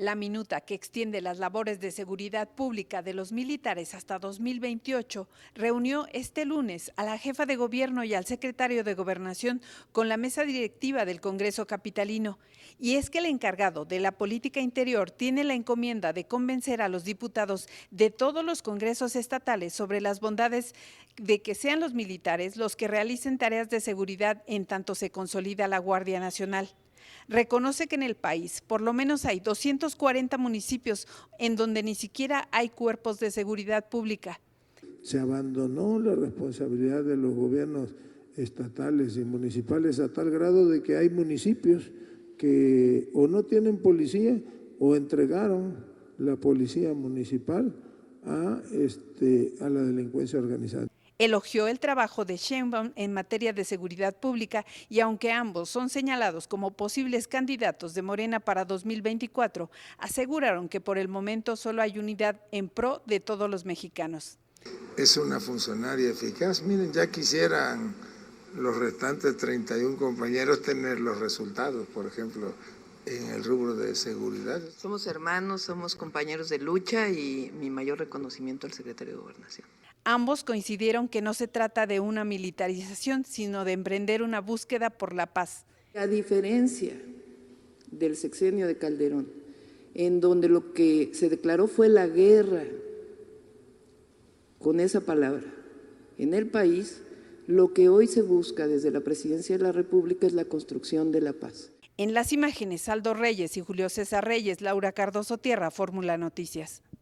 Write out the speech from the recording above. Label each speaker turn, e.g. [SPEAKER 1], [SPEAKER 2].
[SPEAKER 1] La minuta que extiende las labores de seguridad pública de los militares hasta 2028 reunió este lunes a la jefa de gobierno y al secretario de gobernación con la mesa directiva del Congreso Capitalino. Y es que el encargado de la política interior tiene la encomienda de convencer a los diputados de todos los congresos estatales sobre las bondades de que sean los militares los que realicen tareas de seguridad en tanto se consolida la Guardia Nacional reconoce que en el país por lo menos hay 240 municipios en donde ni siquiera hay cuerpos de seguridad pública.
[SPEAKER 2] Se abandonó la responsabilidad de los gobiernos estatales y municipales a tal grado de que hay municipios que o no tienen policía o entregaron la policía municipal a, este, a la delincuencia organizada
[SPEAKER 1] elogió el trabajo de Sheinbaum en materia de seguridad pública y aunque ambos son señalados como posibles candidatos de Morena para 2024, aseguraron que por el momento solo hay unidad en pro de todos los mexicanos.
[SPEAKER 3] Es una funcionaria eficaz. Miren, ya quisieran los restantes 31 compañeros tener los resultados, por ejemplo, en el rubro de seguridad.
[SPEAKER 4] Somos hermanos, somos compañeros de lucha y mi mayor reconocimiento al secretario de Gobernación.
[SPEAKER 1] Ambos coincidieron que no se trata de una militarización, sino de emprender una búsqueda por la paz.
[SPEAKER 5] A diferencia del sexenio de Calderón, en donde lo que se declaró fue la guerra con esa palabra, en el país lo que hoy se busca desde la Presidencia de la República es la construcción de la paz.
[SPEAKER 1] En las imágenes, Aldo Reyes y Julio César Reyes, Laura Cardoso Tierra, Fórmula Noticias.